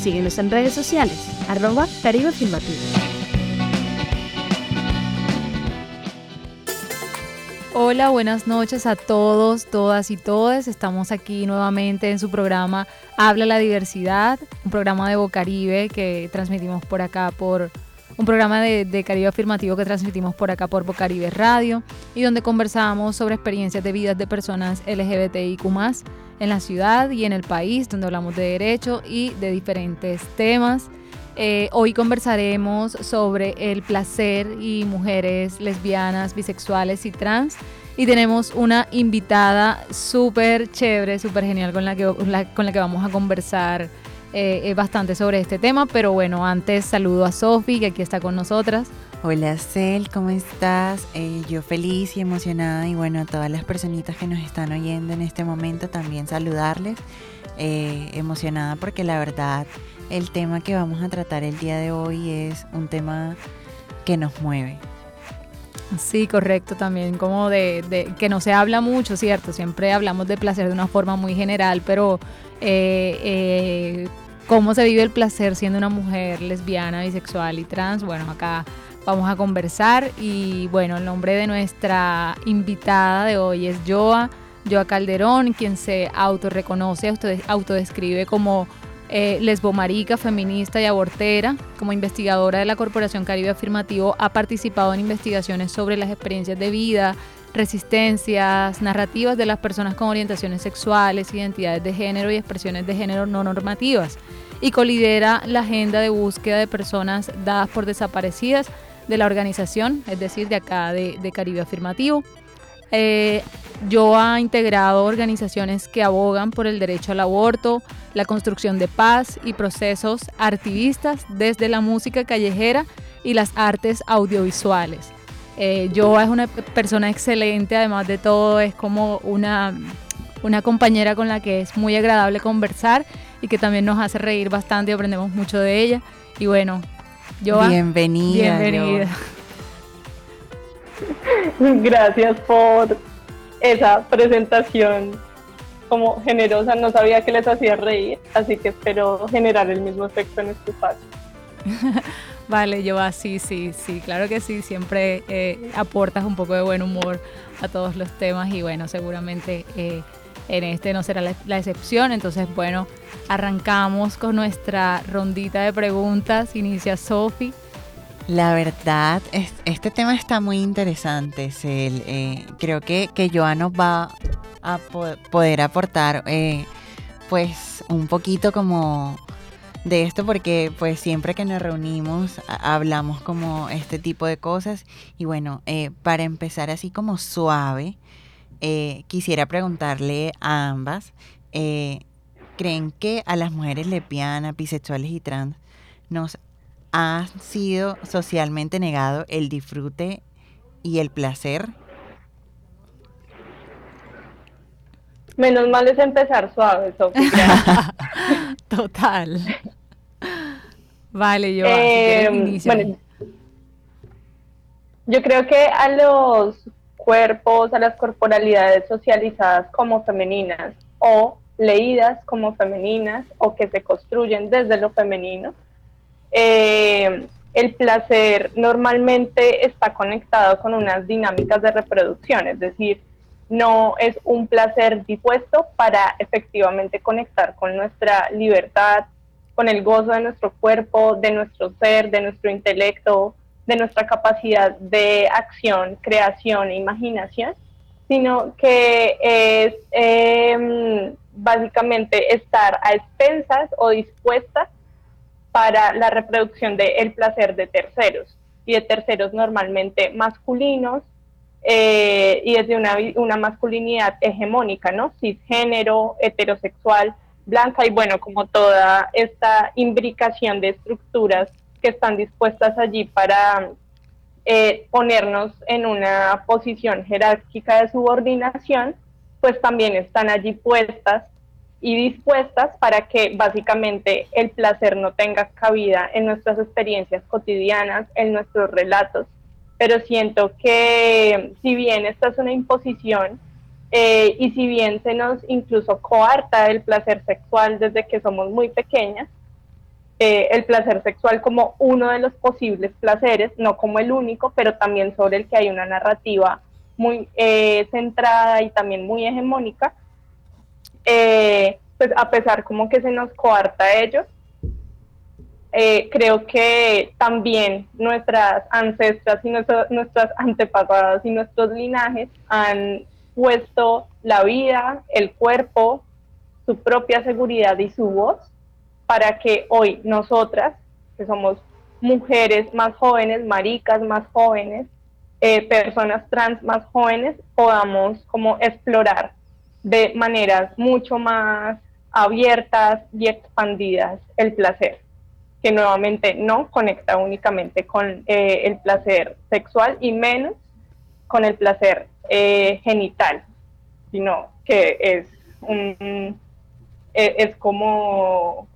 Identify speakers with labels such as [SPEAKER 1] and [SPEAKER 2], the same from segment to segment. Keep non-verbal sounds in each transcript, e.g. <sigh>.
[SPEAKER 1] Síguenos en redes sociales, arroba Caribe.
[SPEAKER 2] Hola, buenas noches a todos, todas y todes. Estamos aquí nuevamente en su programa Habla la Diversidad, un programa de Bocaribe que transmitimos por acá por un programa de, Caribe Afirmativo que transmitimos por acá por Bocaribe Radio y donde conversamos sobre experiencias de vidas de personas LGBTIQ en la ciudad y en el país, donde hablamos de derecho y de diferentes temas. Eh, hoy conversaremos sobre el placer y mujeres lesbianas, bisexuales y trans. Y tenemos una invitada súper chévere, súper genial con la, que, con la que vamos a conversar eh, bastante sobre este tema. Pero bueno, antes saludo a Sofi, que aquí está con nosotras.
[SPEAKER 3] Hola Cel, ¿cómo estás? Eh, yo feliz y emocionada y bueno, a todas las personitas que nos están oyendo en este momento también saludarles. emocionada porque la verdad el tema que vamos a tratar el día de hoy es un tema que nos mueve.
[SPEAKER 2] Sí, correcto, también como de, que no se habla mucho, ¿cierto? Siempre hablamos de placer de una forma muy general, pero eh, eh, cómo se vive el placer siendo una mujer lesbiana, bisexual y trans, bueno, acá vamos a conversar y bueno, el nombre de nuestra invitada de hoy es Joa, Joa Calderón, quien se autorreconoce, autodescribe como eh, lesbomarica, feminista y abortera. Como investigadora de la Corporación Caribe Afirmativo, ha participado en investigaciones sobre las experiencias de vida, resistencias, narrativas de las personas con orientaciones sexuales, identidades de género y expresiones de género no normativas. Y colidera la agenda de búsqueda de personas dadas por desaparecidas de la organización, es decir, de acá de, Caribe Afirmativo. Eh, yo ha integrado organizaciones que abogan por el derecho al aborto, la construcción de paz y procesos activistas desde la música callejera y las artes audiovisuales. Eh, es una persona excelente, además de todo es como una, una compañera con la que es muy agradable conversar y que también nos hace reír bastante y aprendemos mucho de ella. Y bueno, Joa,
[SPEAKER 3] bienvenida.
[SPEAKER 2] Bienvenida. <laughs>
[SPEAKER 4] Gracias por esa presentación como generosa, no sabía que les hacía reír, así que espero generar el mismo efecto en este espacio. <laughs>
[SPEAKER 2] vale, yo así, sí, sí, claro que sí, siempre eh, aportas un poco de buen humor a todos los temas y bueno, seguramente eh, en este no será la, excepción, entonces bueno, arrancamos con nuestra rondita de preguntas, inicia Sofi.
[SPEAKER 3] La verdad, este tema está muy interesante, Cel. Eh, creo que, que Joan nos va a poder aportar eh, pues un poquito como de esto porque pues siempre que nos reunimos hablamos como este tipo de cosas y bueno, eh, para empezar así como suave, quisiera preguntarle a ambas, ¿creen que a las mujeres lesbianas, bisexuales y trans nos ha sido socialmente negado el disfrute y el placer?
[SPEAKER 4] Menos mal es empezar suave, Sofía. <laughs>
[SPEAKER 2] Total. Vale, yo.
[SPEAKER 4] Eh, bueno, yo creo que a los cuerpos, a las corporalidades socializadas como femeninas o leídas como femeninas o que se construyen desde lo femenino, eh, el placer normalmente está conectado con unas dinámicas de reproducción, es decir, no es un placer dispuesto para efectivamente conectar con nuestra libertad, con el gozo de nuestro cuerpo, de nuestro ser, de nuestro intelecto, de nuestra capacidad de acción, creación e imaginación, sino que es em, básicamente estar a expensas o dispuestas para la reproducción del placer de terceros y de terceros normalmente masculinos eh, y desde una, una masculinidad hegemónica, ¿no? Cisgénero, heterosexual, blanca y bueno, como toda esta imbricación de estructuras que están dispuestas allí para eh, ponernos en una posición jerárquica de subordinación, pues también están allí puestas y dispuestas para que básicamente el placer no tenga cabida en nuestras experiencias cotidianas, en nuestros relatos. Pero siento que si bien esta es una imposición eh, y si bien se nos incluso coarta el placer sexual desde que somos muy pequeñas, eh, el placer sexual como uno de los posibles placeres, no como el único, pero también sobre el que hay una narrativa muy eh, centrada y también muy hegemónica, eh, pues a pesar como que se nos coarta ello, eh, creo que también nuestras ancestras y nuestras antepasadas y nuestros linajes han puesto la vida, el cuerpo, su propia seguridad y su voz para que hoy nosotras, que somos mujeres más jóvenes, maricas más jóvenes, eh, personas trans más jóvenes, podamos como explorar de maneras mucho más abiertas y expandidas el placer, que nuevamente no conecta únicamente con eh, el placer sexual y menos con el placer eh, genital, sino que es un es como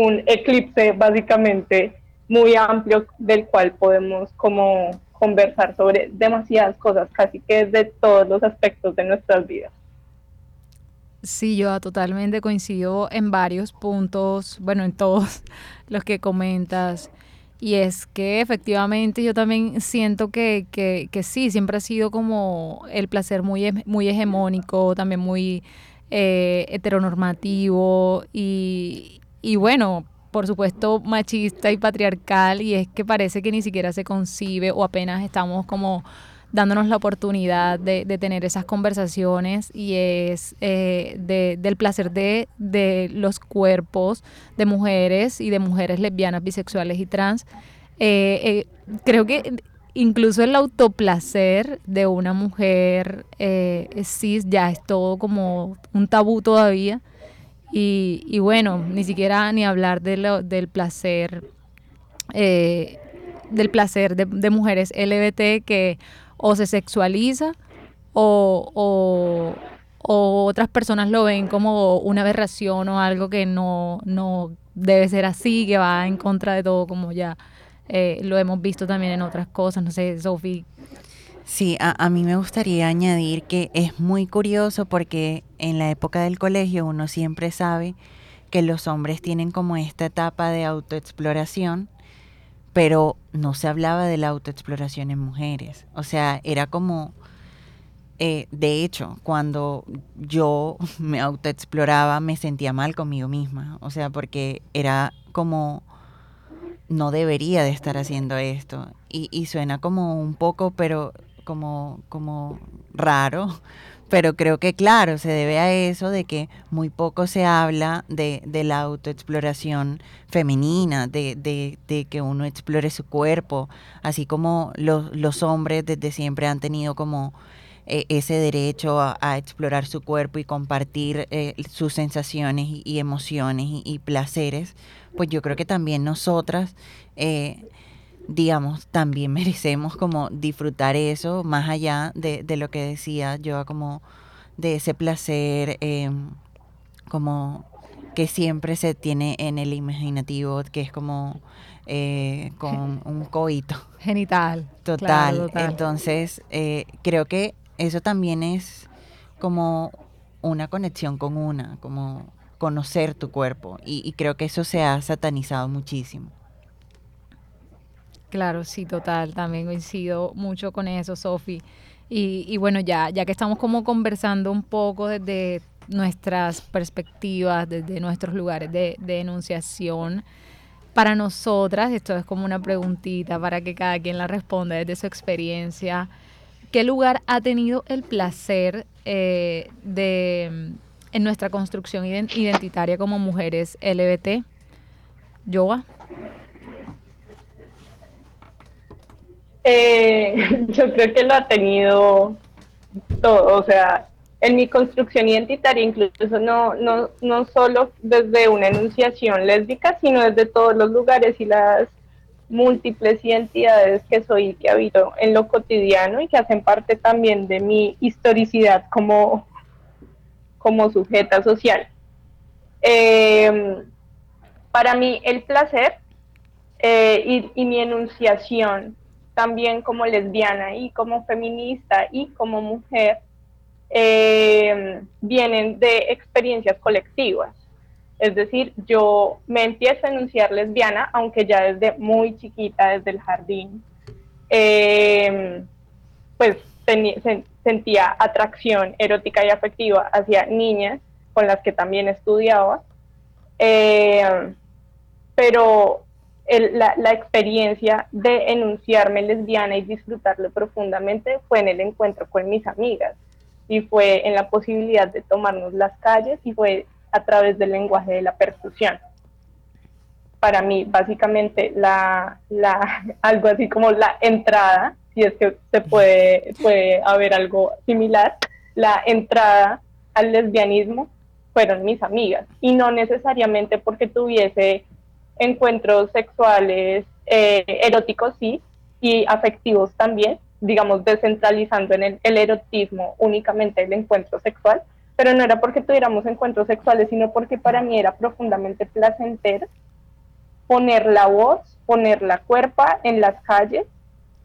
[SPEAKER 4] un eclipse básicamente muy amplio del cual podemos como conversar sobre demasiadas cosas, casi que desde todos los aspectos de nuestras vidas.
[SPEAKER 2] Sí, yo totalmente coincido en varios puntos, bueno, en todos <laughs> los que comentas. Y es que efectivamente yo también siento que, que, sí, siempre ha sido como el placer muy, muy hegemónico, también muy eh, heteronormativo y, y bueno, por supuesto machista y patriarcal y es que parece que ni siquiera se concibe o apenas estamos como dándonos la oportunidad de, tener esas conversaciones y es eh, del placer de, los cuerpos de mujeres y de mujeres lesbianas, bisexuales y trans. Eh, eh, creo que incluso el autoplacer de una mujer cis ya es todo como un tabú todavía. Y, bueno, ni siquiera ni hablar de lo, del placer, del placer de, mujeres LGBT que o se sexualiza o, otras personas lo ven como una aberración o algo que no, no debe ser así, que va en contra de todo, como ya eh, lo hemos visto también en otras cosas. No sé, Sofi.
[SPEAKER 3] Sí, a, a, mí me gustaría añadir que es muy curioso porque en la época del colegio uno siempre sabe que los hombres tienen como esta etapa de autoexploración pero no se hablaba de la autoexploración en mujeres. O sea, era como, eh, de hecho, cuando yo me autoexploraba me sentía mal conmigo misma. O sea, porque era como, no debería de estar haciendo esto. Y, y suena como un poco, pero como, como raro, pero creo que claro, se debe a eso de que muy poco se habla de, la autoexploración femenina, de, que uno explore su cuerpo, así como los, hombres desde siempre han tenido como eh, ese derecho a, explorar su cuerpo y compartir eh, sus sensaciones y, emociones y, placeres, pues yo creo que también nosotras... Eh, digamos, también <laughs> merecemos como disfrutar eso, más allá de, de lo que decía yo, como de ese placer, em, como que siempre se tiene en el imaginativo, que es como eh, con un coito.
[SPEAKER 2] Genital.
[SPEAKER 3] Total. Entonces, eh, creo que eso también es como una conexión con una, como conocer tu cuerpo. Y, y creo que eso se ha satanizado muchísimo.
[SPEAKER 2] Claro, sí, total. También coincido mucho con eso, Sofi. Y, y, bueno, ya, ya que estamos como conversando un poco desde nuestras perspectivas, desde nuestros lugares de, de enunciación, para nosotras, esto es como una preguntita para que cada quien la responda desde su experiencia. ¿Qué lugar ha tenido el placer eh, de, en nuestra construcción identitaria como mujeres LBT? Joa.
[SPEAKER 4] Eh, <laughs> yo creo que lo ha tenido todo, o sea, en mi construcción identitaria, incluso no, no, no solo desde una enunciación lésbica, sino desde todos los lugares y las múltiples identidades que soy y que habito en lo cotidiano y que hacen parte también de mi historicidad como, como sujeta social. Em, para mí el placer eh, y, y mi enunciación también como lesbiana y como feminista y como mujer eh, vienen de experiencias colectivas. Es decir, yo me empiezo a enunciar lesbiana, aunque ya desde muy chiquita, desde el jardín, eh, pues sentía atracción erótica y afectiva hacia niñas con las que también estudiaba. Eh, pero la, experiencia de enunciarme lesbiana y disfrutarlo profundamente fue en el encuentro con mis amigas y fue en la posibilidad de tomarnos las calles y fue a través del lenguaje de la percusión. Para mí, básicamente, la, <laughs> algo así como la entrada, si es que se puede, puede haber algo similar, la entrada al lesbianismo fueron mis amigas y no necesariamente porque tuviese encuentros sexuales eh, eróticos, sí, y afectivos también, digamos, descentralizando en el, erotismo únicamente el encuentro sexual, pero no era porque tuviéramos encuentros sexuales, sino porque para mí era profundamente placentero poner la voz, poner la cuerpa en las calles,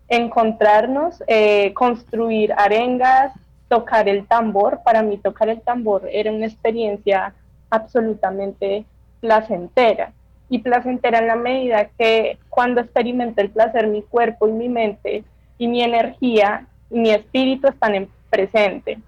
[SPEAKER 4] encontrarnos, eh, construir arengas, tocar el tambor. Para mí tocar el tambor era una experiencia absolutamente placentera. Y placentera en la medida que cuando experimenté el placer, mi cuerpo y mi mente y mi energía y mi espíritu están en presente.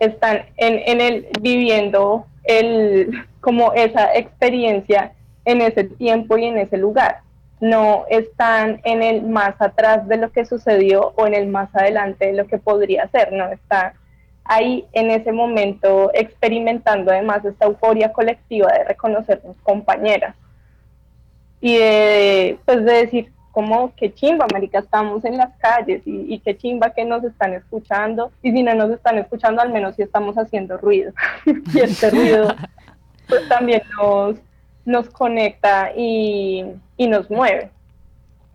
[SPEAKER 4] Están en, en el viviendo el, como esa experiencia en ese tiempo y en ese lugar. No están en el más atrás de lo que sucedió o en el más adelante de lo que podría ser, no están ahí en ese momento experimentando además esta euforia colectiva de reconocernos compañeras y de, pues de decir, como qué chimba, marica, estamos en las calles y, y, qué chimba que nos están escuchando y si no nos están escuchando, al menos si estamos haciendo ruido. <laughs> y este ruido pues también nos, nos conecta y, y nos mueve.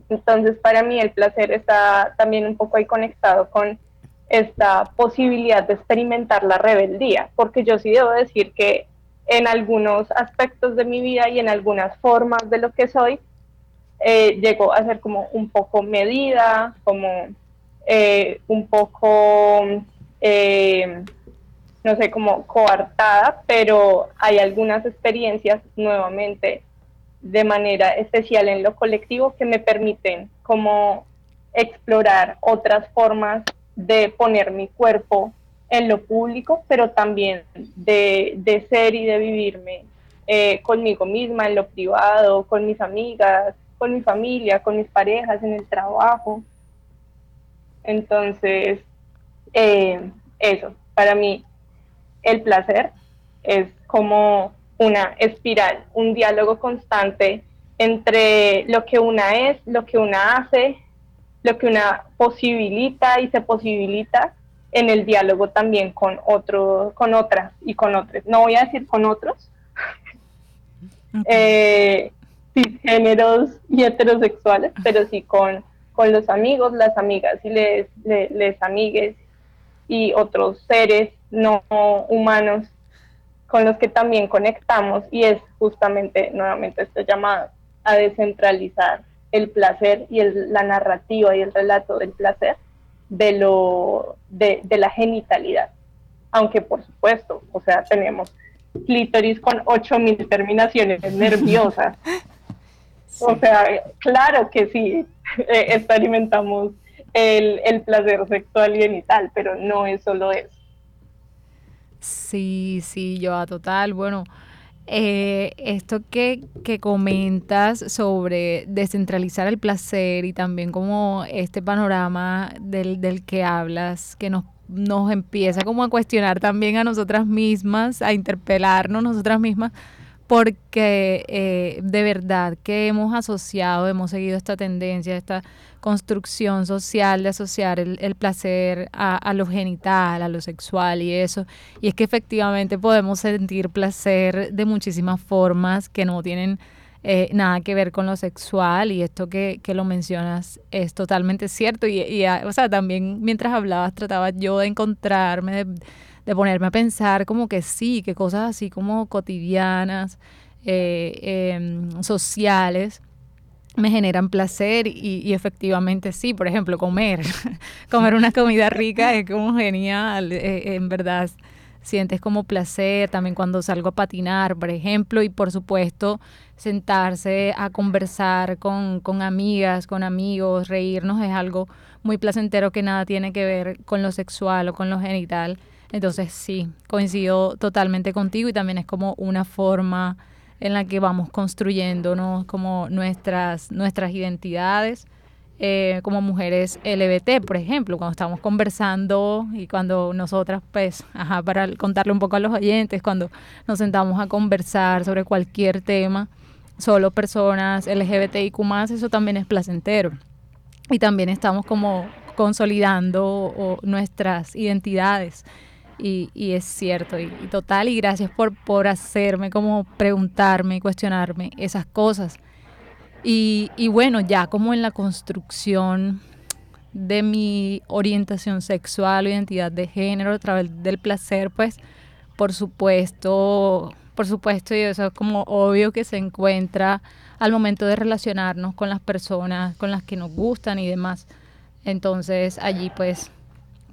[SPEAKER 4] Entonces, para mí el placer está también un poco ahí conectado con esta posibilidad de experimentar la rebeldía, porque yo sí debo decir que en algunos aspectos de mi vida y en algunas formas de lo que soy, eh, llegó a ser como un poco medida, como eh, un poco, eh, no sé, como coartada, pero hay algunas experiencias nuevamente de manera especial en lo colectivo que me permiten como explorar otras formas de poner mi cuerpo en lo público, pero también de, de ser y de vivirme conmigo misma en lo privado, con mis amigas, con mi familia, con mis parejas, en el trabajo. Entonces, eh, eso, para mí el placer es como una espiral, un diálogo constante entre lo que una es, lo que una hace, lo que una posibilita y se posibilita en el diálogo también con otro, con otras y con otros. No voy a decir con otros, eh, géneros y heterosexuales, pero sí con, con los amigos, las amigas y les, les, amigues y otros seres no humanos con los que también conectamos y es justamente nuevamente este llamado a descentralizar el placer y el, la narrativa y el relato del placer de, lo, de, de la genitalidad. Aunque por supuesto, o sea, tenemos clítoris con 8.000 terminaciones <laughs> nerviosas O sea, claro que sí, <laughs> eh, experimentamos el, el placer sexual y genital, pero no es solo eso.
[SPEAKER 2] Sí, sí, yo a total. Bueno, eh, esto que, que, comentas sobre descentralizar el placer y también como este panorama del, del que hablas, que nos, nos empieza como a cuestionar también a nosotras mismas, a interpelarnos nosotras mismas porque eh, de verdad que hemos asociado, hemos seguido esta tendencia, esta construcción social de asociar el, placer a, lo genital, a lo sexual y eso. Y es que efectivamente podemos sentir placer de muchísimas formas que no tienen eh, nada que ver con lo sexual y esto que, que lo mencionas es totalmente cierto. Y, y, ah, o sea, también mientras hablabas trataba yo de encontrarme, de de ponerme a pensar como que sí, que cosas así como cotidianas, eh, em, sociales, me generan placer y, efectivamente sí, por ejemplo, comer, <laughs> comer una comida rica es como genial, eh, en verdad sientes como placer, también cuando salgo a patinar, por ejemplo, y por supuesto sentarse a conversar con, con amigas, con amigos, reírnos es algo muy placentero que nada tiene que ver con lo sexual o con lo genital. Entonces sí, coincido totalmente contigo y también es como una forma en la que vamos construyendo como nuestras, nuestras identidades. Eh, como mujeres LBT, por ejemplo, cuando estamos conversando y cuando nosotras, pues, ajá, para contarle un poco a los oyentes, cuando nos sentamos a conversar sobre cualquier tema, solo personas LGBTIQ eso también es placentero. Y también estamos como consolidando nuestras identidades y, es cierto, y, total, y gracias por, por hacerme como preguntarme y cuestionarme esas cosas. Y, y bueno, ya como en la construcción de mi orientación sexual o identidad de género a través del placer, pues por supuesto, por supuesto, y eso es como obvio que se encuentra al momento de relacionarnos con las personas con las que nos gustan y demás. Entonces allí pues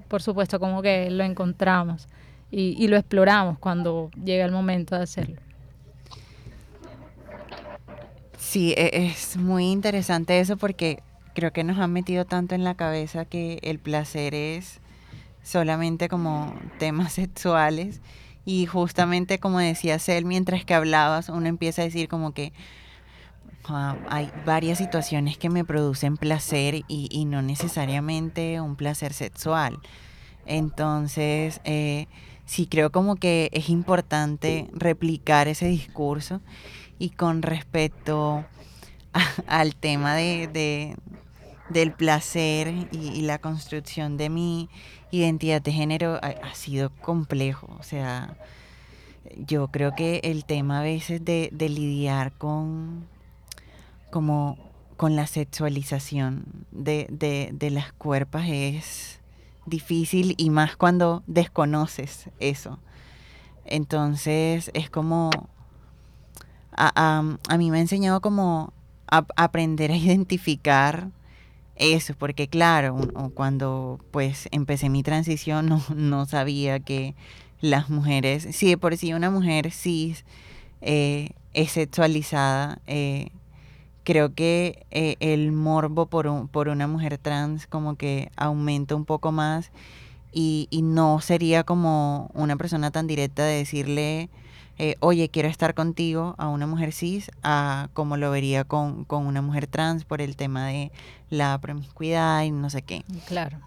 [SPEAKER 2] por supuesto, como que lo encontramos y, lo exploramos cuando llega el momento de hacerlo.
[SPEAKER 3] Sí, e, es muy interesante eso porque creo que nos han metido tanto en la cabeza que el placer es solamente como temas <laughs> sexuales y justamente como decía Cel, mientras que hablabas, uno empieza a decir como que ah, hay varias situaciones que me producen placer y, no necesariamente un placer sexual. Entonces, eh, sí creo como que es importante replicar ese discurso y con respecto al tema de, del placer y, la construcción de mi identidad de género ha, sido complejo. O sea, yo creo que el tema a veces de, lidiar con como con la sexualización de, de las cuerpos es difícil y más cuando desconoces eso. Entonces es como, a, mí me ha enseñado como a, aprender a identificar eso, porque claro, cuando pues empecé mi transición no, no, sabía que las mujeres, si de por sí una mujer cis eh, es sexualizada, eh, creo que eh, el morbo por, por una mujer trans como que aumenta un poco más y, no sería como una persona tan directa de decirle, eh, oye, quiero estar contigo a una mujer cis, a como lo vería con, una mujer trans por el tema de la promiscuidad y no sé qué.
[SPEAKER 2] Claro.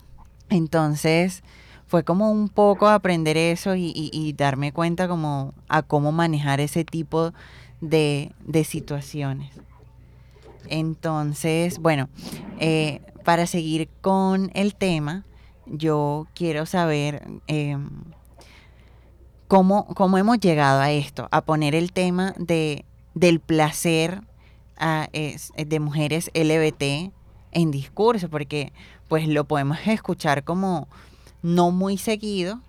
[SPEAKER 3] Entonces fue como un poco aprender eso y, darme cuenta como a cómo manejar ese tipo de, de situaciones. Entonces, bueno, eh, para seguir con el tema, yo quiero saber em, cómo, cómo, hemos llegado a esto, a poner el tema de, del placer de mujeres LBT en discurso, porque pues lo podemos escuchar como no muy seguido,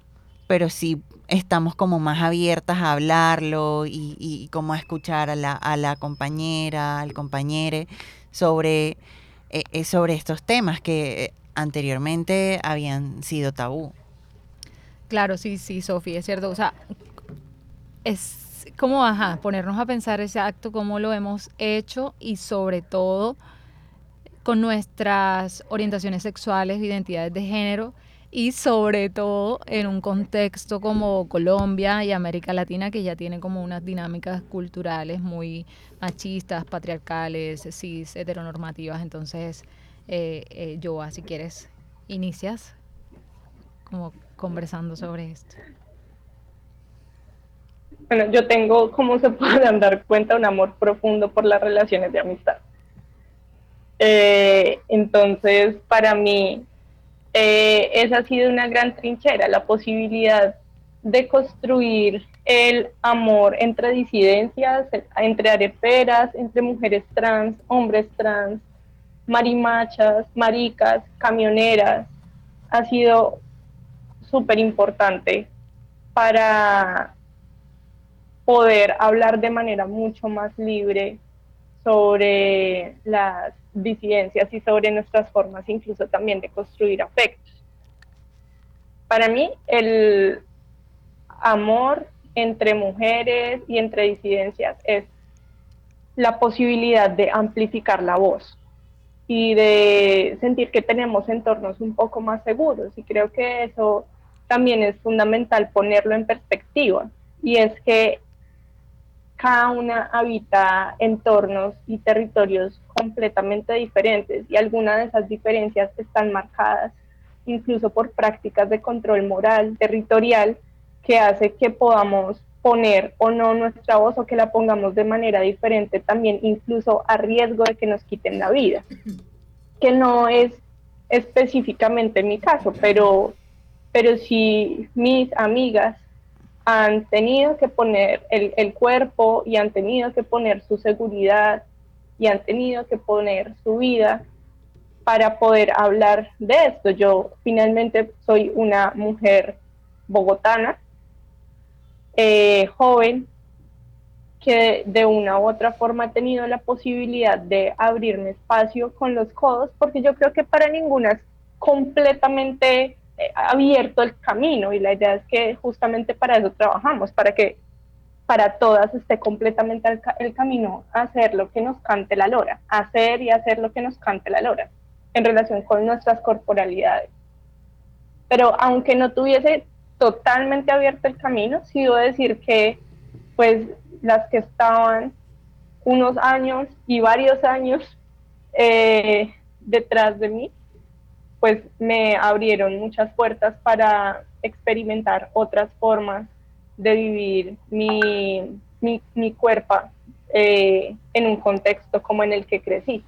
[SPEAKER 3] pero sí estamos como más abiertas a hablarlo y, y como a escuchar a la, a la compañera, al compañero sobre, eh, eh, sobre estos temas que eh, anteriormente habían sido tabú.
[SPEAKER 2] Claro, sí, sí, Sofía, es cierto. O sea, es como, ajá, ponernos a pensar exacto cómo lo hemos hecho y sobre todo con nuestras orientaciones sexuales, identidades de género y sobre todo en un contexto como Colombia y América Latina que ya tiene como unas dinámicas culturales muy machistas, patriarcales, cis, heteronormativas. Entonces, eh, eh, Joa, si quieres, inicias como conversando sobre esto.
[SPEAKER 4] Bueno, yo tengo, como se <laughs> pueden dar cuenta, un amor profundo por las relaciones de amistad. Eh, entonces, para mí, eh, esa ha sido una gran trinchera, la posibilidad de construir el amor entre disidencias, entre areperas, entre mujeres trans, hombres trans, marimachas, maricas, camioneras, ha sido súper importante para poder hablar de manera mucho más libre sobre las disidencias y sobre nuestras formas incluso también de construir afectos. Para mí, el amor entre mujeres y entre disidencias es la posibilidad de amplificar la voz y de sentir que tenemos entornos un poco más seguros. Y creo que eso también es fundamental ponerlo en perspectiva. Y es que cada una habita entornos y territorios completamente diferentes y algunas de esas diferencias están marcadas incluso por prácticas de control moral territorial que hace que podamos poner o no nuestra voz o que la pongamos de manera diferente también incluso a riesgo de que nos quiten la vida, que no es específicamente mi caso, pero, pero si mis amigas han tenido que poner el, el cuerpo y han tenido que poner su seguridad y han tenido que poner su vida para poder hablar de esto. Yo finalmente soy una mujer bogotana eh, joven que de una u otra forma ha tenido la posibilidad de abrirme espacio con los codos, porque yo creo que para ninguna es completamente eh, abierto el camino y la idea es que justamente para eso trabajamos, para que para todas esté completamente el, el camino a hacer lo que nos cante la lora, hacer y hacer lo que nos cante la lora en relación con nuestras corporalidades. Pero aunque no tuviese totalmente abierto el camino, sí debo decir que pues las que estaban unos años y varios años eh, detrás de mí, pues me abrieron muchas puertas para experimentar otras formas de vivir mi, mi, cuerpo eh, en un contexto como en el que crecí.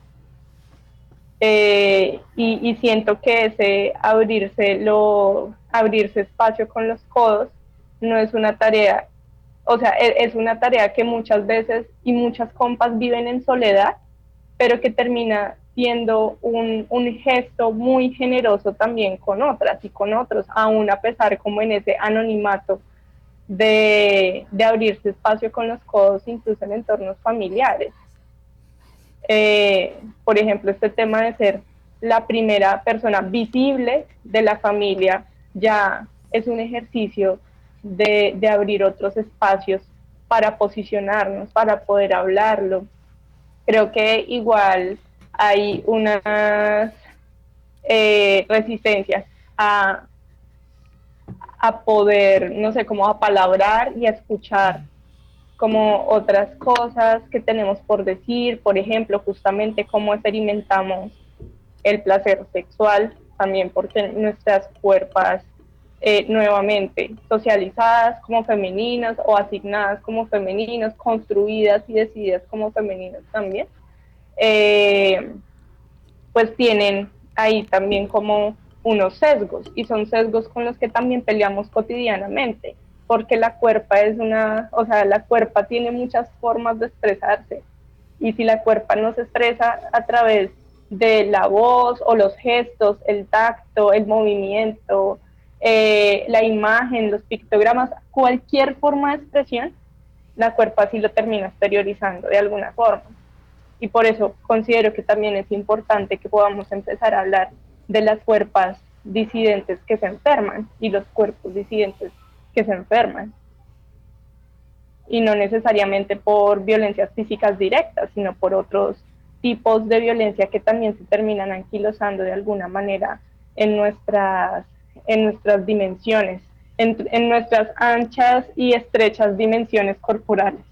[SPEAKER 4] Eh, y, siento que ese abrirse, lo, abrirse espacio con los codos no es una tarea, o sea, es, es una tarea que muchas veces y muchas compas viven en soledad, pero que termina siendo un, un, gesto muy generoso también con otras y con otros, aún a pesar como en ese anonimato de, abrirse espacio con los codos incluso en entornos familiares. Eh, por ejemplo, este tema de ser la primera persona visible de la familia ya es un ejercicio de, abrir otros espacios para posicionarnos, para poder hablarlo. Creo que igual hay unas eh, resistencias a, a poder, no sé, como a palabrar y a escuchar como otras cosas que tenemos por decir, por ejemplo, justamente cómo experimentamos el placer sexual, también porque nuestras cuerpos eh, nuevamente socializadas como femeninas o asignadas como femeninas, construidas y decididas como femeninas también, eh, pues tienen ahí también como unos sesgos y son sesgos con los que también peleamos cotidianamente porque la cuerpa es una, o sea, la cuerpa tiene muchas formas de expresarse y si la cuerpa no se expresa a través de la voz o los gestos, el tacto, el movimiento, eh, la imagen, los pictogramas, cualquier forma de expresión, la cuerpa sí lo termina exteriorizando de alguna forma. Y por eso considero que también es importante que podamos empezar a hablar de las cuerpas disidentes que se enferman y los cuerpos disidentes que se enferman. Y no necesariamente por violencias físicas directas, sino por otros tipos de violencia que también se terminan anquilosando de alguna manera en nuestras, en nuestras dimensiones, en, en nuestras anchas y estrechas dimensiones corporales.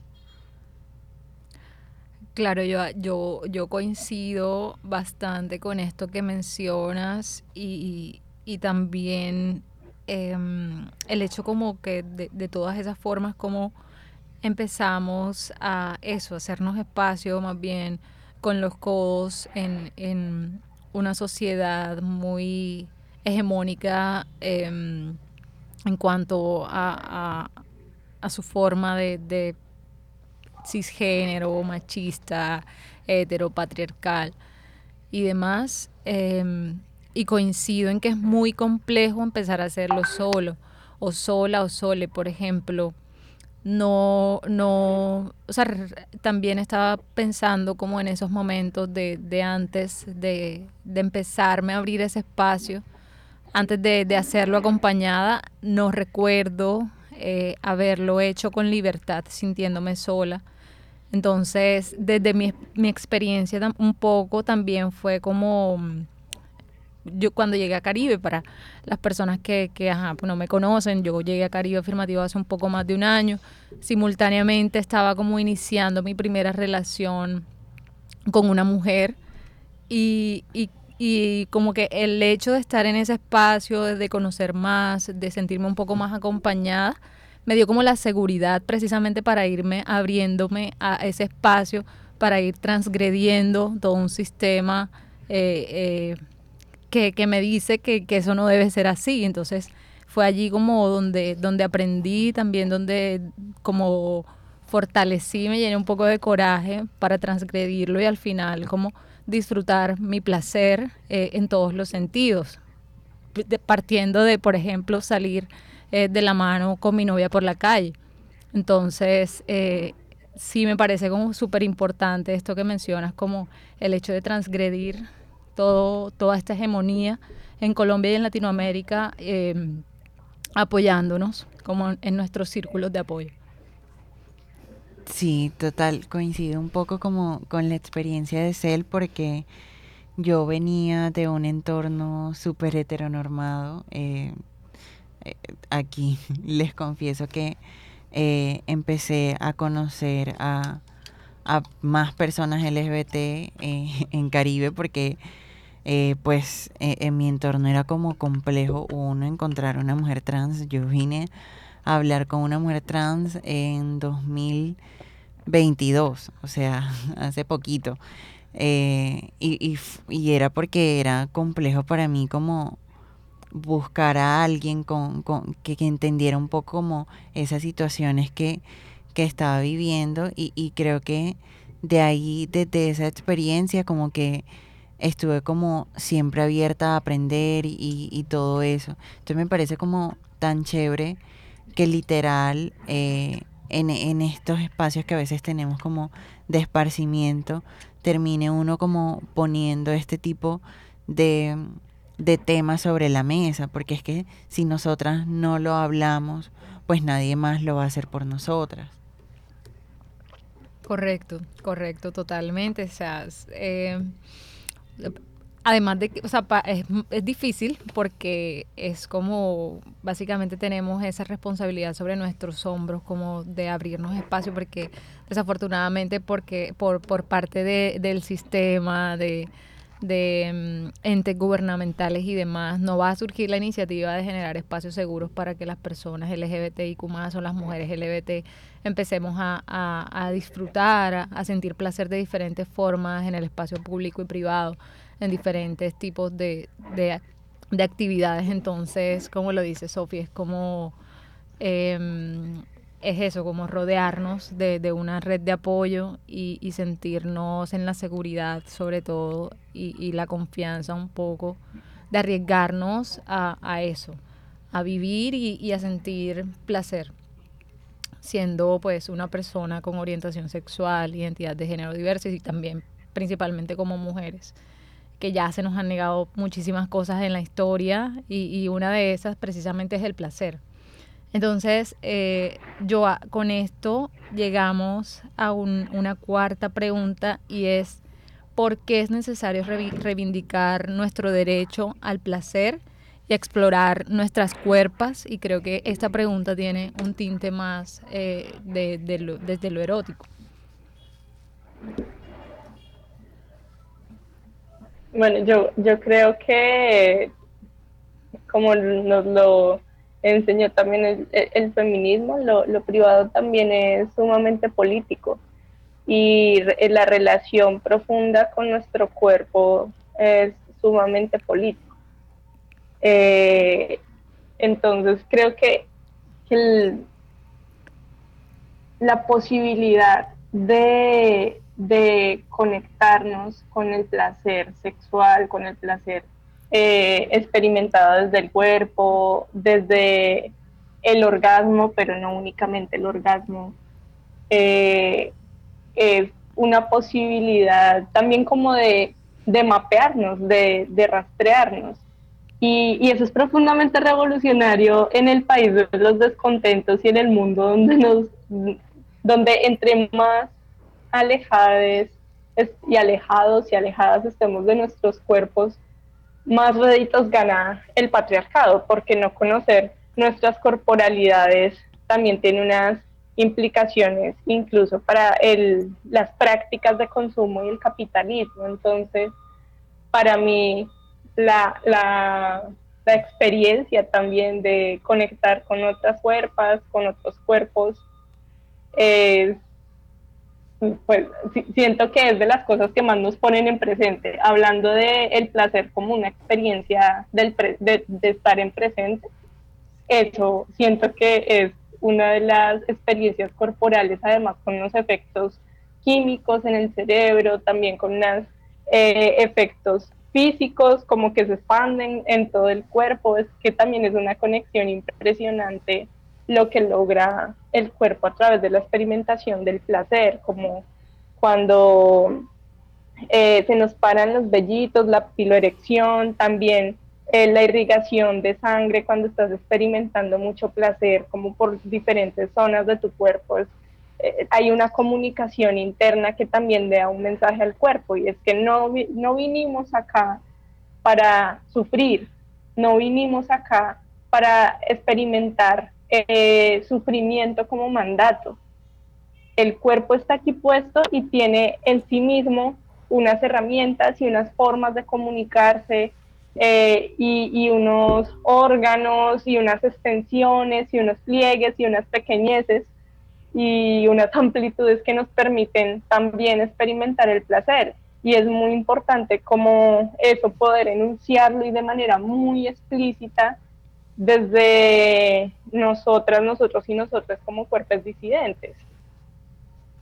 [SPEAKER 2] Claro, yo, yo, yo coincido bastante con esto que mencionas y, y también Em, el hecho como que de, todas esas formas como empezamos a eso, hacernos espacio más bien con los codos en, una sociedad muy hegemónica em, en cuanto a, su forma de, cisgénero, machista, heteropatriarcal y demás. Em, y coincido en que es muy complejo empezar a hacerlo solo, o sola o sole, por ejemplo no, no, o sea, también estaba pensando como en esos momentos de, de antes de, de, empezarme a abrir ese espacio, antes de, de hacerlo acompañada, no recuerdo eh, haberlo hecho con libertad, sintiéndome sola. Entonces, desde mi, mi experiencia un poco también fue como yo cuando llegué a Caribe, para las personas que, que ajá, pues no me conocen, yo llegué a Caribe afirmativo hace un poco más de un año. Simultáneamente estaba como iniciando mi primera relación con una mujer y, y, y como que el hecho de estar en ese espacio, de conocer más, de sentirme un poco más acompañada, me dio como la seguridad precisamente para irme abriéndome a ese espacio, para ir transgrediendo todo un sistema eh, eh, que, me dice que, eso no debe ser así. Entonces fue allí como donde, donde aprendí, también donde como fortalecí, me llené un poco de coraje para transgredirlo y al final como disfrutar mi placer eh, en todos los sentidos. partiendo de, por ejemplo, salir eh, de la mano con mi novia por la calle. Entonces, eh, sí me parece como súper importante esto que mencionas, como el hecho de transgredir todo, toda esta hegemonía en Colombia y en Latinoamérica, em, apoyándonos como en nuestros círculos de apoyo.
[SPEAKER 3] Sí, total, coincido un poco como con la experiencia de Cel porque yo venía de un entorno súper heteronormado. Eh, eh, aquí <laughs> les confieso que eh, empecé a conocer a, más personas LGBT <laughs> en Caribe porque eh, pues eh, en mi entorno era como complejo uno encontrar una mujer trans. Yo vine a hablar con una mujer trans en 2022, o sea, <laughs> hace poquito. Eh, y, y, era porque era complejo para mí como buscar a alguien con, con que, entendiera un poco como esas situaciones que, que estaba viviendo y, y creo que de ahí, desde esa experiencia, como que estuve como siempre abierta a aprender y, todo eso. Entonces me parece como tan chévere que literal eh, en, estos espacios que a veces tenemos como de esparcimiento, termine uno como poniendo este tipo de, de temas sobre la mesa, porque es que si nosotras no lo hablamos, pues nadie más lo va a hacer por nosotras.
[SPEAKER 2] Correcto, correcto, totalmente. O sea, eh, Además de que, o sea, es, es, difícil porque es como, básicamente tenemos esa responsabilidad sobre nuestros hombros, como de abrirnos espacio, porque desafortunadamente, porque por, por parte de, del sistema, de, de mm, entes gubernamentales y demás, no va a surgir la iniciativa de generar espacios seguros para que las personas LGBTIQ más o las mujeres LGBT empecemos a, a, disfrutar, a, sentir placer de diferentes formas en el espacio público y privado, en diferentes tipos de, de, actividades. Entonces, como lo dice Sofía, es como... Em, es eso, como rodearnos de, de una red de apoyo y, y, sentirnos en la seguridad sobre todo y, y la confianza un poco de arriesgarnos a, a eso, a vivir y, y, a sentir placer, siendo pues una persona con orientación sexual, identidad de género diversa y también principalmente como mujeres que ya se nos han negado muchísimas cosas en la historia y, y una de esas precisamente es el placer entonces, eh, yo con esto llegamos a una cuarta pregunta y es, ¿por qué es necesario reivindicar nuestro derecho al placer y explorar nuestras cuerpas? Y creo que esta pregunta tiene un tinte más eh, de, desde lo erótico.
[SPEAKER 4] Bueno, yo, yo creo que como nos lo enseñó también el, feminismo, lo, privado también es sumamente político y la relación profunda con nuestro cuerpo es sumamente político. Eh, entonces creo que, la posibilidad de, conectarnos con el placer sexual, con el placer eh, experimentado desde el cuerpo, desde el orgasmo, pero no únicamente el orgasmo, eh, es una posibilidad también como de, mapearnos, de, rastrearnos. Y, eso es profundamente revolucionario en el país de los descontentos y en el mundo donde, nos, donde entre más alejados y alejados y alejadas estemos de nuestros cuerpos, más réditos gana el patriarcado, porque no conocer nuestras corporalidades también tiene unas implicaciones incluso para el, las prácticas de consumo y el capitalismo. Entonces, para mí, la, la, la experiencia también de conectar con otras cuerpas, con otros cuerpos, es pues siento que es de las cosas que más nos ponen en presente, hablando de el placer como una experiencia del de, estar en presente, eso siento que es una de las experiencias corporales, además con unos efectos químicos en el cerebro, también con unos eh, efectos físicos como que se expanden en todo el cuerpo, es que también es una conexión impresionante lo que logra el cuerpo a través de la experimentación del placer, como cuando eh, se nos paran los vellitos, la piloerección, también eh, la irrigación de sangre cuando estás experimentando mucho placer, como por diferentes zonas de tu cuerpo. Eh, hay una comunicación interna que también da un mensaje al cuerpo y es que no, no vinimos acá para sufrir, no vinimos acá para experimentar eh, sufrimiento como mandato. El cuerpo está aquí puesto y tiene en sí mismo unas herramientas y unas formas de comunicarse eh, y, unos órganos y unas extensiones y unos pliegues y unas pequeñeces y unas <laughs> amplitudes que nos permiten también experimentar el placer. Y es muy importante como eso poder enunciarlo y de manera muy explícita desde nosotras, nosotros y nosotras como cuerpos disidentes,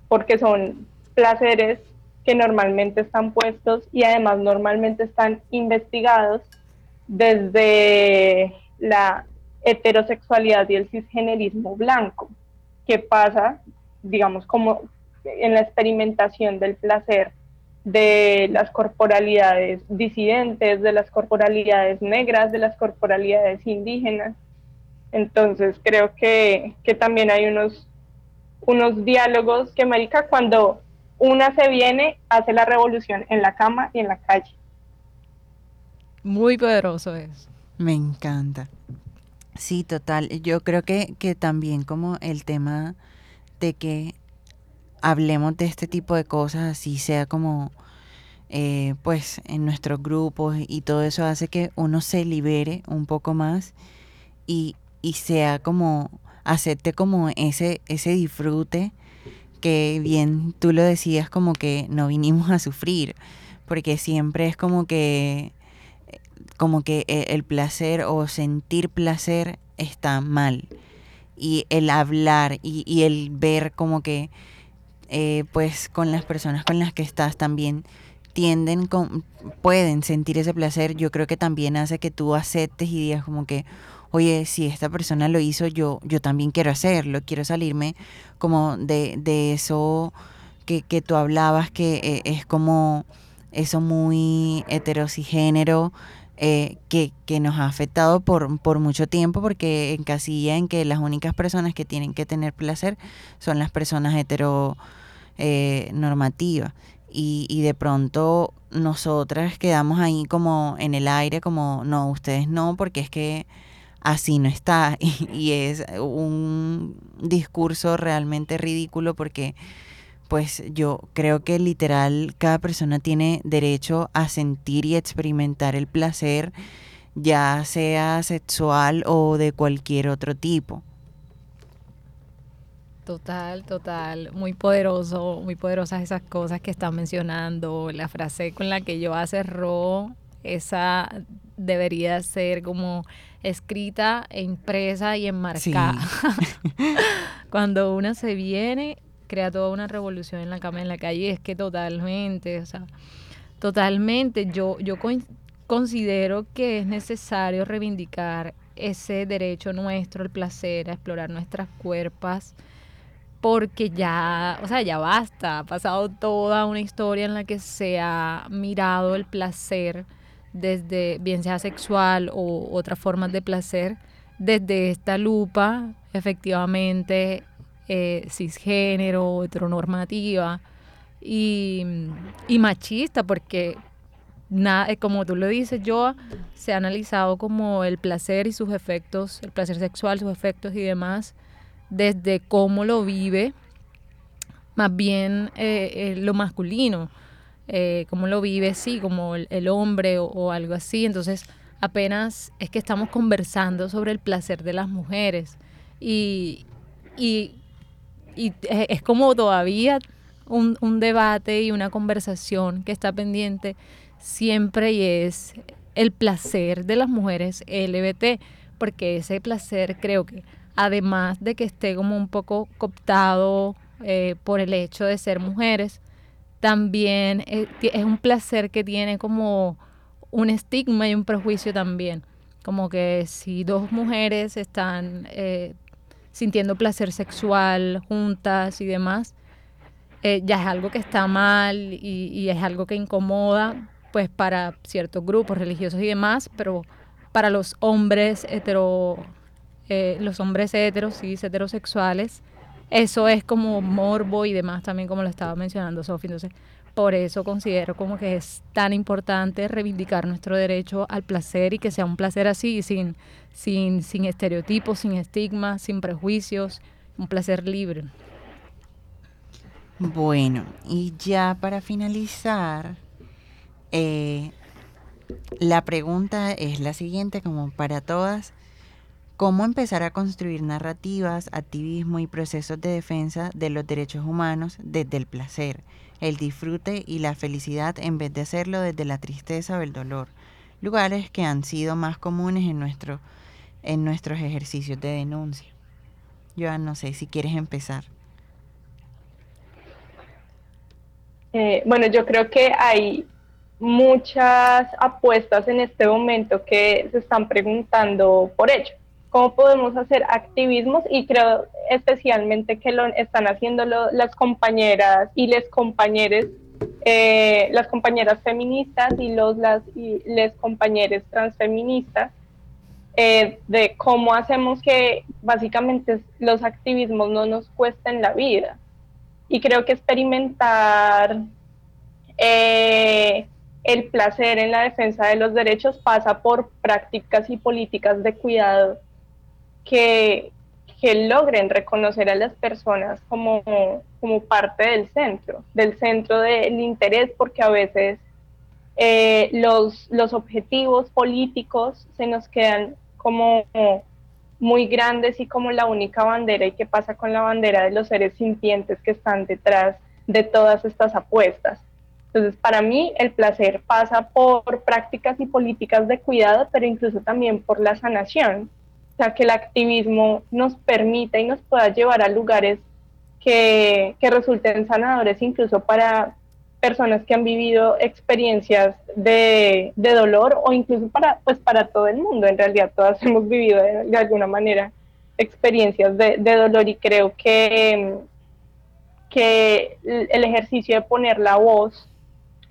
[SPEAKER 4] porque son placeres que normalmente están puestos y además normalmente están investigados desde la heterosexualidad y el cisgenerismo blanco, que pasa, digamos, como en la experimentación del placer de las corporalidades disidentes, de las corporalidades negras, de las corporalidades indígenas. Entonces creo que, también hay unos, unos diálogos que, Marica, cuando una se viene, hace la revolución en la cama y en la calle.
[SPEAKER 2] Muy poderoso es.
[SPEAKER 3] Me encanta. Sí, total. Yo creo que, que también como el tema de que hablemos de este tipo de cosas, así sea como, eh, pues, en nuestros grupos y todo eso hace que uno se libere un poco más y, y sea como, acepte como ese, ese disfrute que bien tú lo decías como que no vinimos a sufrir, porque siempre es como que como que e, el placer o sentir placer está mal. Y el hablar y, y el ver como que eh, pues con las personas con las que estás también tienden, con, pueden sentir ese placer, yo creo que también hace que tú aceptes y digas como que, oye, si esta persona lo hizo, yo, yo también quiero hacerlo, quiero salirme como de, de eso que, que, tú hablabas, que eh, es como eso muy heterosigénero, eh, que, que, nos ha afectado por, por mucho tiempo porque encasilla en que las únicas personas que tienen que tener placer son las personas hetero eh, normativa. Y, y, de pronto nosotras quedamos ahí como en el aire, como no, ustedes no, porque es que así no está. <laughs> Y, es un discurso realmente ridículo porque pues yo creo que literal cada persona tiene derecho a sentir y experimentar el placer ya sea sexual o de cualquier otro tipo.
[SPEAKER 2] Total, total, muy poderoso, muy poderosas esas cosas que están mencionando. La frase con la que yo cerró, esa debería ser como escrita impresa y enmarcada. <laughs> Cuando una se viene, crea toda una revolución en la cama, en la calle, es que totalmente, o sea, totalmente, yo, yo considero que es necesario reivindicar ese derecho nuestro, el placer, a explorar nuestras cuerpas, porque ya, o sea, ya basta, ha pasado toda una historia en la que se ha mirado el placer desde, bien sea sexual o otras formas de placer, desde esta lupa, efectivamente, eh, cisgénero, heteronormativa y, y machista, porque nada, como tú lo dices, yo se ha analizado como el placer y sus efectos, el placer sexual, sus efectos y demás, desde cómo lo vive, más bien eh, eh, lo masculino, eh, cómo lo vive, sí, como el, hombre o, algo así. Entonces, apenas es que estamos conversando sobre el placer de las mujeres. Y, y, es como todavía un, un debate y una conversación que está pendiente siempre y es el placer de las mujeres LBT, porque ese placer creo que además de que esté como un poco cooptado eh, por el hecho de ser mujeres, también eh, es un placer que tiene como un estigma y un prejuicio también. Como que si dos mujeres están eh, sintiendo placer sexual juntas y demás, ya es algo que está mal y, y, es algo que incomoda pues para ciertos grupos religiosos y demás, pero para los hombres hetero eh, los hombres heteros y heterosexuales, eso es como morbo y demás también como lo estaba mencionando Sofía. Entonces, por eso considero como que es tan importante reivindicar nuestro derecho al placer y que sea un placer así, sin, sin, sin estereotipos, sin estigmas, sin prejuicios, un placer libre.
[SPEAKER 3] Bueno, y ya para finalizar, eh, la pregunta es la siguiente, como para todas cómo empezar a construir narrativas, activismo y procesos de defensa de los derechos humanos desde el placer, el disfrute y la felicidad en vez de hacerlo desde la tristeza o el dolor, lugares que han sido más comunes en, nuestro, en nuestros ejercicios de denuncia. Joan, no sé si quieres empezar.
[SPEAKER 4] Eh, bueno, yo creo que hay muchas apuestas en este momento que se están preguntando por ello cómo podemos hacer activismos y creo especialmente que lo están haciendo las compañeras y les compañeros, eh, las compañeras feministas y los las y les compañeros transfeministas eh, de cómo hacemos que básicamente los activismos no nos cuesten la vida. Y creo que experimentar eh, el placer en la defensa de los derechos pasa por prácticas y políticas de cuidado que, logren reconocer a las personas como, como parte del centro, del centro del interés, porque a veces eh, los, los objetivos políticos se nos quedan como muy grandes y como la única bandera y qué pasa con la bandera de los seres sintientes que están detrás de todas estas apuestas. Entonces, para mí el placer pasa por prácticas y políticas de cuidado, pero incluso también por la sanación, sea, que el activismo nos permita y nos pueda llevar a lugares que, resulten sanadores incluso para personas que han vivido experiencias de, de, dolor o incluso para, pues para todo el mundo. En realidad todas <laughs> hemos vivido de, alguna manera experiencias de, de, dolor y creo que, que el ejercicio de poner la voz,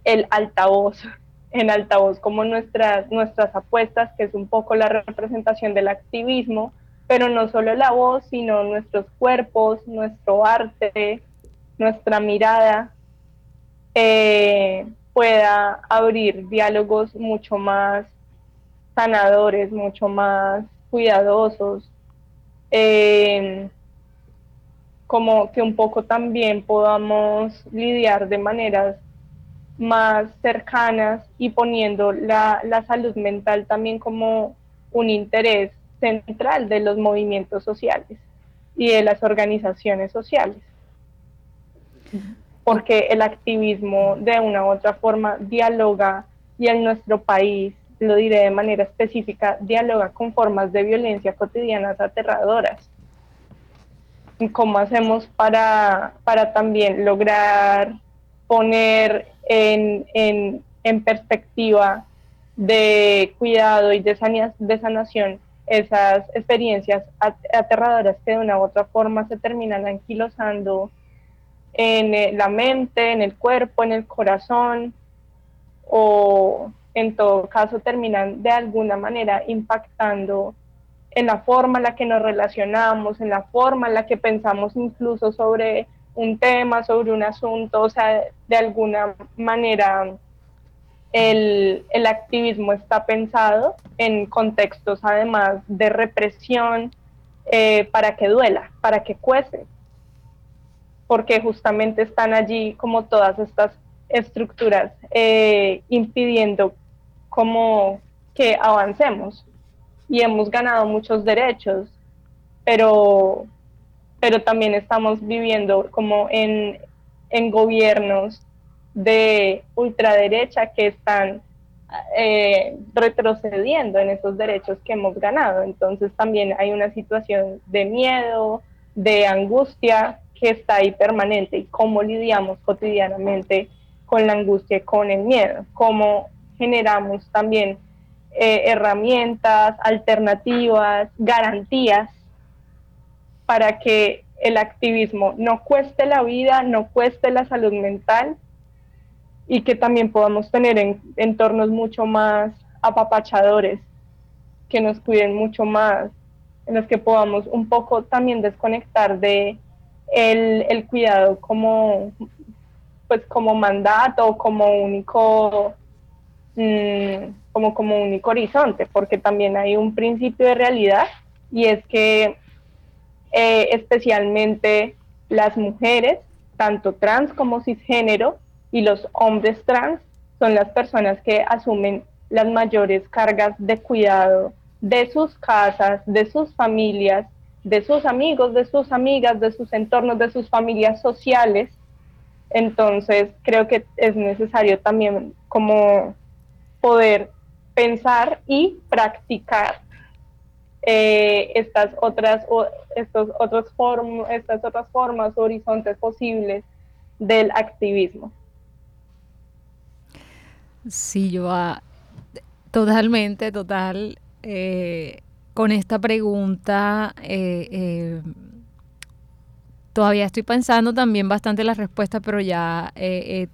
[SPEAKER 4] el altavoz en altavoz como nuestras, nuestras apuestas, que es un poco la representación del activismo, pero no solo la voz, sino nuestros cuerpos, nuestro arte, nuestra mirada, eh, pueda abrir diálogos mucho más sanadores, mucho más cuidadosos, eh, como que un poco también podamos lidiar de maneras más cercanas y poniendo la, la salud mental también como un interés central de los movimientos sociales y de las organizaciones sociales. Porque el activismo de una u otra forma dialoga y en nuestro país, lo diré de manera específica, dialoga con formas de violencia cotidianas aterradoras. ¿Cómo hacemos para, para también lograr poner en, en, en perspectiva de cuidado y de, de sanación esas experiencias aterradoras que de una u otra forma se terminan anquilosando en eh, la mente, en el cuerpo, en el corazón, o en todo caso terminan de alguna manera impactando en la forma en la que nos relacionamos, en la forma en la que pensamos incluso sobre un tema, sobre un asunto, o sea, de alguna manera el, el, activismo está pensado en contextos además de represión eh, para que duela, para que cuece, porque justamente están allí como todas estas estructuras eh, impidiendo como que avancemos. Y hemos ganado muchos derechos, pero, pero también estamos viviendo como en, en gobiernos de ultraderecha que están eh, retrocediendo en esos derechos que hemos ganado. Entonces también hay una situación de miedo, de angustia que está ahí permanente y cómo lidiamos cotidianamente con la angustia y con el miedo, cómo generamos también eh, herramientas, alternativas, garantías para que el activismo no cueste la vida, no cueste la salud mental y que también podamos tener en, entornos mucho más apapachadores, que nos cuiden mucho más, en los que podamos un poco también desconectar de el, el cuidado como pues como mandato, como único mm, como, como único horizonte, porque también hay un principio de realidad y es que eh, especialmente las mujeres, tanto trans como cisgénero, y los hombres trans son las personas que asumen las mayores cargas de cuidado de sus casas, de sus familias, de sus amigos, de sus amigas, de sus entornos, de sus familias sociales. Entonces, creo que es necesario también como poder pensar y practicar eh, estas otras estos otros estas otras formas horizontes posibles del activismo.
[SPEAKER 2] Sí, yo totalmente, total. Eh, con esta pregunta, eh, todavía estoy pensando también bastante la respuesta, pero ya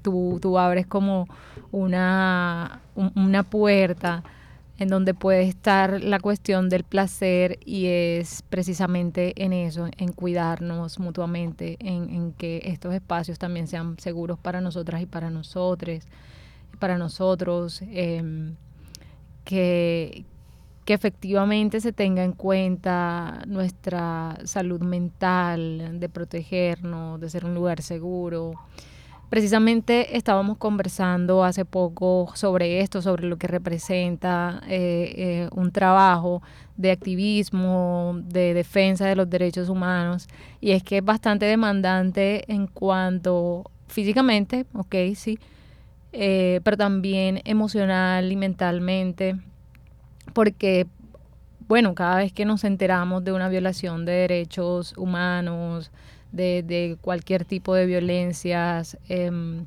[SPEAKER 2] tú, tú, abres como una, una puerta en donde puede estar la cuestión del placer y es precisamente en eso, en cuidarnos mutuamente, en, en que estos espacios también sean seguros para nosotras y para nosotros para nosotros, em, que, que efectivamente se tenga en cuenta nuestra salud mental, de protegernos, de ser un lugar seguro. Precisamente estábamos conversando hace poco sobre esto, sobre lo que representa eh, eh, un trabajo de activismo, de defensa de los derechos humanos, y es que es bastante demandante en cuanto físicamente, ok, sí, eh, pero también emocional y mentalmente, porque, bueno, cada vez que nos enteramos de una violación de derechos humanos, de, cualquier tipo de violencias, em,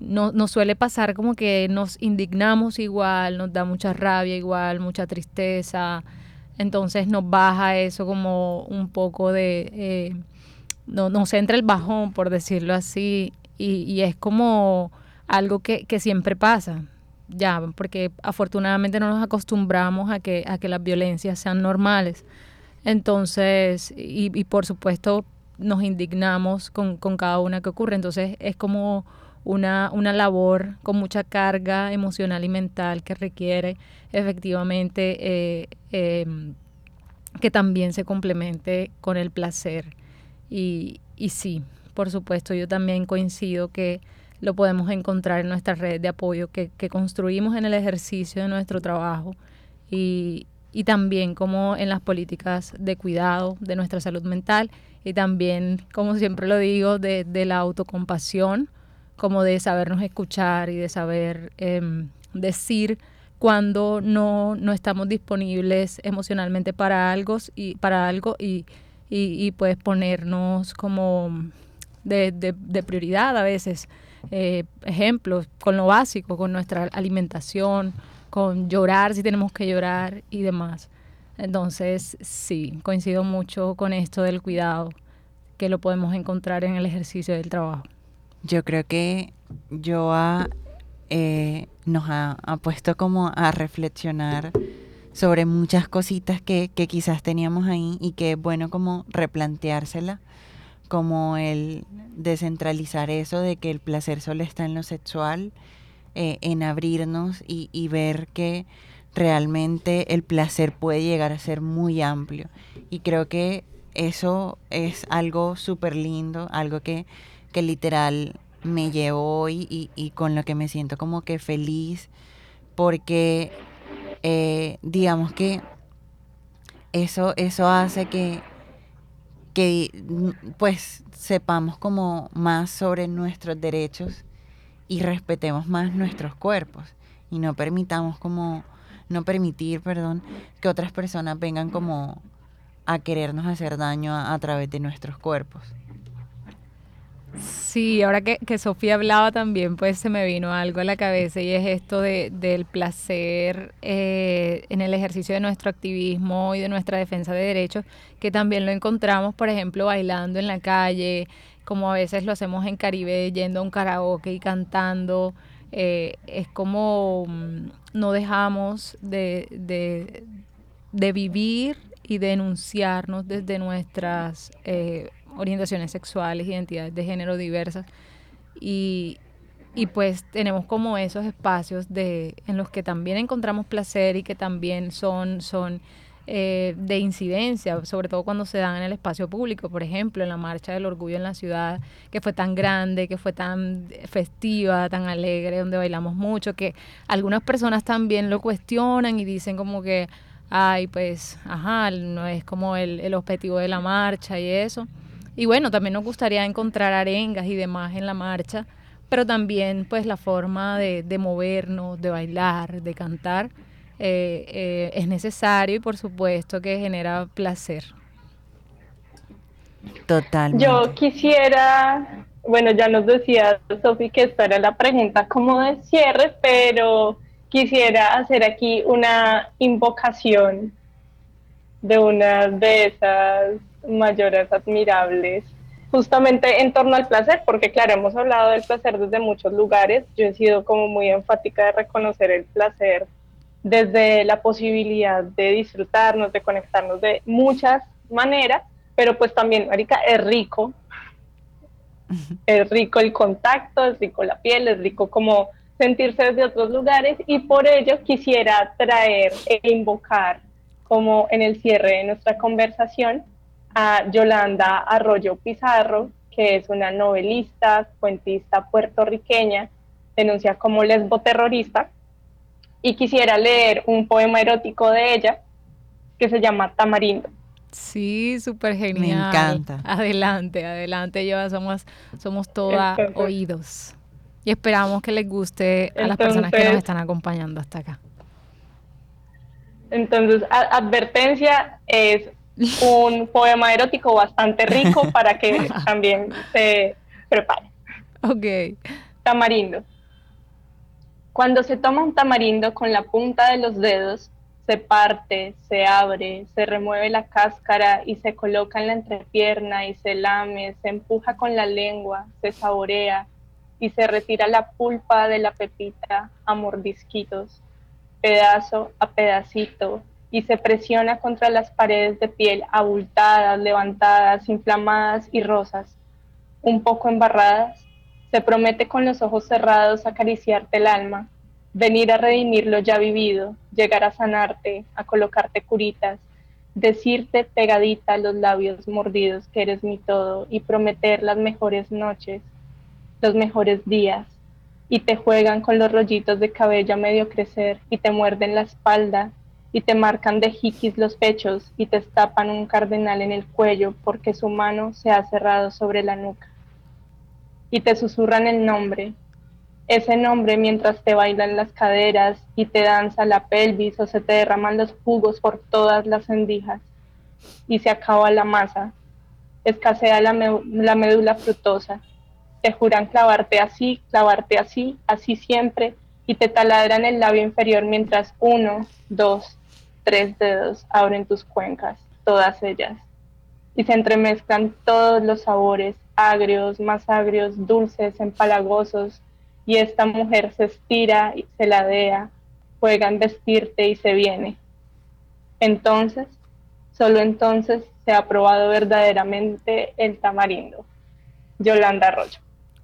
[SPEAKER 2] no, nos suele pasar como que nos indignamos igual, nos da mucha rabia igual, mucha tristeza, entonces nos baja eso como un poco de... Eh, no, nos entra el bajón, por decirlo así, y, y es como algo que, que siempre pasa, ya, porque afortunadamente no nos acostumbramos a que, a que las violencias sean normales. Entonces, y, y por supuesto nos indignamos con, con, cada una que ocurre. Entonces es como una, una labor con mucha carga emocional y mental que requiere efectivamente eh, em, que también se complemente con el placer. Y, y sí, por supuesto, yo también coincido que lo podemos encontrar en nuestra red de apoyo que, que construimos en el ejercicio de nuestro trabajo y, y también como en las políticas de cuidado de nuestra salud mental y también, como siempre lo digo, de, la autocompasión, como de sabernos escuchar y de saber em, decir cuando no, no estamos disponibles emocionalmente para algo y, para algo y, y, pues ponernos como de, de, prioridad a veces. Eh, ejemplos con lo básico, con nuestra alimentación, con llorar si tenemos que llorar y demás. Entonces, sí, coincido mucho con esto del cuidado, que lo podemos encontrar en el ejercicio del trabajo.
[SPEAKER 3] Yo creo que Joa eh, nos ha, puesto como a reflexionar sobre muchas cositas que, quizás teníamos ahí y que es bueno como replanteársela, como el descentralizar eso de que el placer solo está en lo sexual, eh, en abrirnos y, ver que realmente el placer puede llegar a ser muy amplio. Y creo que eso es algo súper lindo, algo que, que literal me llevo hoy y, con lo que me siento como que feliz porque eh, digamos que eso, eso hace que, que pues sepamos como más sobre nuestros derechos y respetemos más nuestros cuerpos y no permitamos como no permitir, perdón, que otras personas vengan como a querernos hacer daño a través de nuestros cuerpos.
[SPEAKER 2] Sí, ahora que, que, Sofía hablaba también, pues se me vino algo a la cabeza y es esto de, del placer eh, en el ejercicio de nuestro activismo y de nuestra defensa de derechos, que también lo encontramos, por ejemplo, bailando en la calle, como a veces lo hacemos en Caribe, yendo a un karaoke y cantando. Eh, es como mm, no dejamos de, de, de vivir y denunciarnos desde nuestras eh, orientaciones sexuales, identidades de género diversas. Y, y pues tenemos como esos espacios de, en los que también encontramos placer y que también son, son eh, de incidencia, sobre todo cuando se dan en el espacio público, por ejemplo, en la Marcha del Orgullo en la ciudad, que fue tan grande, que fue tan festiva, tan alegre, donde bailamos mucho, que algunas personas también lo cuestionan y dicen como que, ay, pues, ajá, no es como el, el objetivo de la marcha y eso. Y bueno, también nos gustaría encontrar arengas y demás en la marcha, pero también pues la forma de, de movernos, de bailar, de cantar, eh, eh, es necesario y por supuesto que genera placer.
[SPEAKER 3] Totalmente.
[SPEAKER 4] Yo quisiera, bueno, ya nos decía Sofi que esta era la pregunta como de cierre, pero quisiera hacer aquí una invocación de una de esas mayores admirables justamente en torno al placer, porque claro, hemos hablado del placer desde muchos lugares, yo he sido como muy enfática de reconocer el placer desde la posibilidad de disfrutarnos, de conectarnos de muchas maneras, pero pues también, Marica, es rico, <laughs> es rico el contacto, es rico la piel, es rico como sentirse desde otros lugares y por ello quisiera traer e invocar como en el cierre de nuestra conversación a Yolanda Arroyo Pizarro, que es una novelista, cuentista puertorriqueña, denuncia como lesboterrorista, y quisiera leer un poema erótico de ella que se llama Tamarindo.
[SPEAKER 2] Sí, súper genial. Me
[SPEAKER 3] encanta.
[SPEAKER 2] Adelante, adelante, yo somos, somos todas oídos. Y esperamos que les guste a las personas que nos están acompañando hasta acá.
[SPEAKER 4] Entonces, advertencia es un <laughs> poema erótico bastante rico para que <laughs> también se prepare.
[SPEAKER 2] Ok.
[SPEAKER 4] Tamarindo. Cuando se toma un tamarindo con la punta de los dedos, se parte, se abre, se remueve la cáscara y se coloca en la entrepierna y se lame, se empuja con la lengua, se saborea y se retira la pulpa de la pepita a mordisquitos, pedazo a pedacito, y se presiona contra las paredes de piel abultadas, levantadas, inflamadas y rosas, un poco embarradas. Se promete con los ojos cerrados acariciarte el alma, venir a redimir lo ya vivido, llegar a sanarte, a colocarte curitas, decirte pegadita los labios mordidos que eres mi todo y prometer las mejores noches, los mejores días, y te juegan con los rollitos de cabello a medio crecer, y te muerden la espalda, y te marcan de jiquis los pechos, y te estapan un cardenal en el cuello porque su mano se ha cerrado sobre la nuca. Y te susurran el nombre, ese nombre mientras te bailan las caderas y te danza la pelvis o se te derraman los jugos por todas las endijas y se acaba la masa, escasea la, la médula frutosa, te juran clavarte así, clavarte así, así siempre y te taladran el labio inferior mientras uno, dos, tres dedos abren tus cuencas, todas ellas, y se entremezclan todos los sabores, agrios, más agrios, dulces, empalagosos, y esta mujer se estira y se ladea, juega en vestirte y se viene. Entonces, solo entonces se ha probado verdaderamente el tamarindo. Yolanda Arroyo.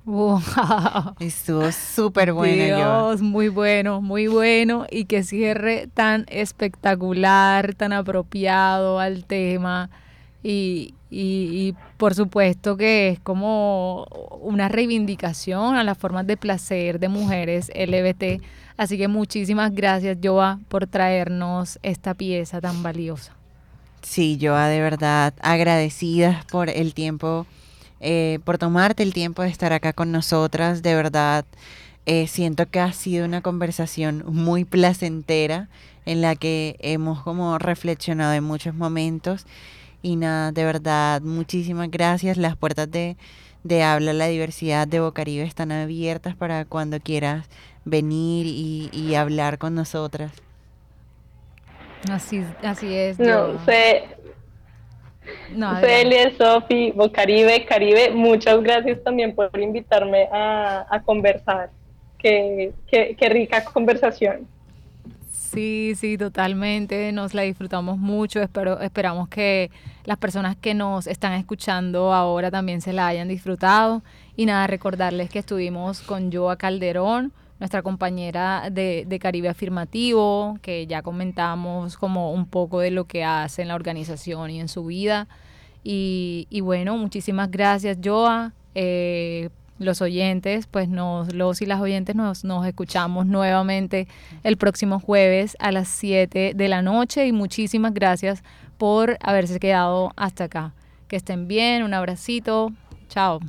[SPEAKER 2] Wow. <laughs>
[SPEAKER 3] Estuvo súper bueno.
[SPEAKER 2] Dios, muy bueno, muy bueno. Y que cierre tan espectacular, tan apropiado al tema. Y, y, por supuesto que es como una reivindicación a las formas de placer de mujeres LBT. Así que muchísimas gracias, Joa, por traernos esta pieza tan valiosa.
[SPEAKER 3] Sí, Joa, de verdad, agradecidas por el tiempo, eh, por tomarte el tiempo de estar acá con nosotras. De verdad, eh, siento que ha sido una conversación muy placentera en la que hemos como reflexionado en muchos momentos y nada, de verdad, muchísimas gracias. Las puertas de, de Habla la Diversidad de Bocaribe están abiertas para cuando quieras venir y, y hablar con nosotras.
[SPEAKER 2] Así, así es.
[SPEAKER 4] No, sé. No, Celia, Sofi, Bocaribe, Caribe, muchas gracias también por invitarme a, a conversar. Qué, qué, qué rica conversación.
[SPEAKER 2] Sí, sí, totalmente. Nos la disfrutamos mucho. Espero, esperamos que las personas que nos están escuchando ahora también se la hayan disfrutado. Y nada, recordarles que estuvimos con Joa Calderón, nuestra compañera de, Caribe Afirmativo, que ya comentamos como un poco de lo que hace en la organización y en su vida. Y, y bueno, muchísimas gracias, Joa. Eh, los oyentes, pues nos, los y las oyentes nos, nos escuchamos nuevamente el próximo jueves a las 7 de la noche y muchísimas gracias por haberse quedado hasta acá. Que estén bien, un abracito, chao.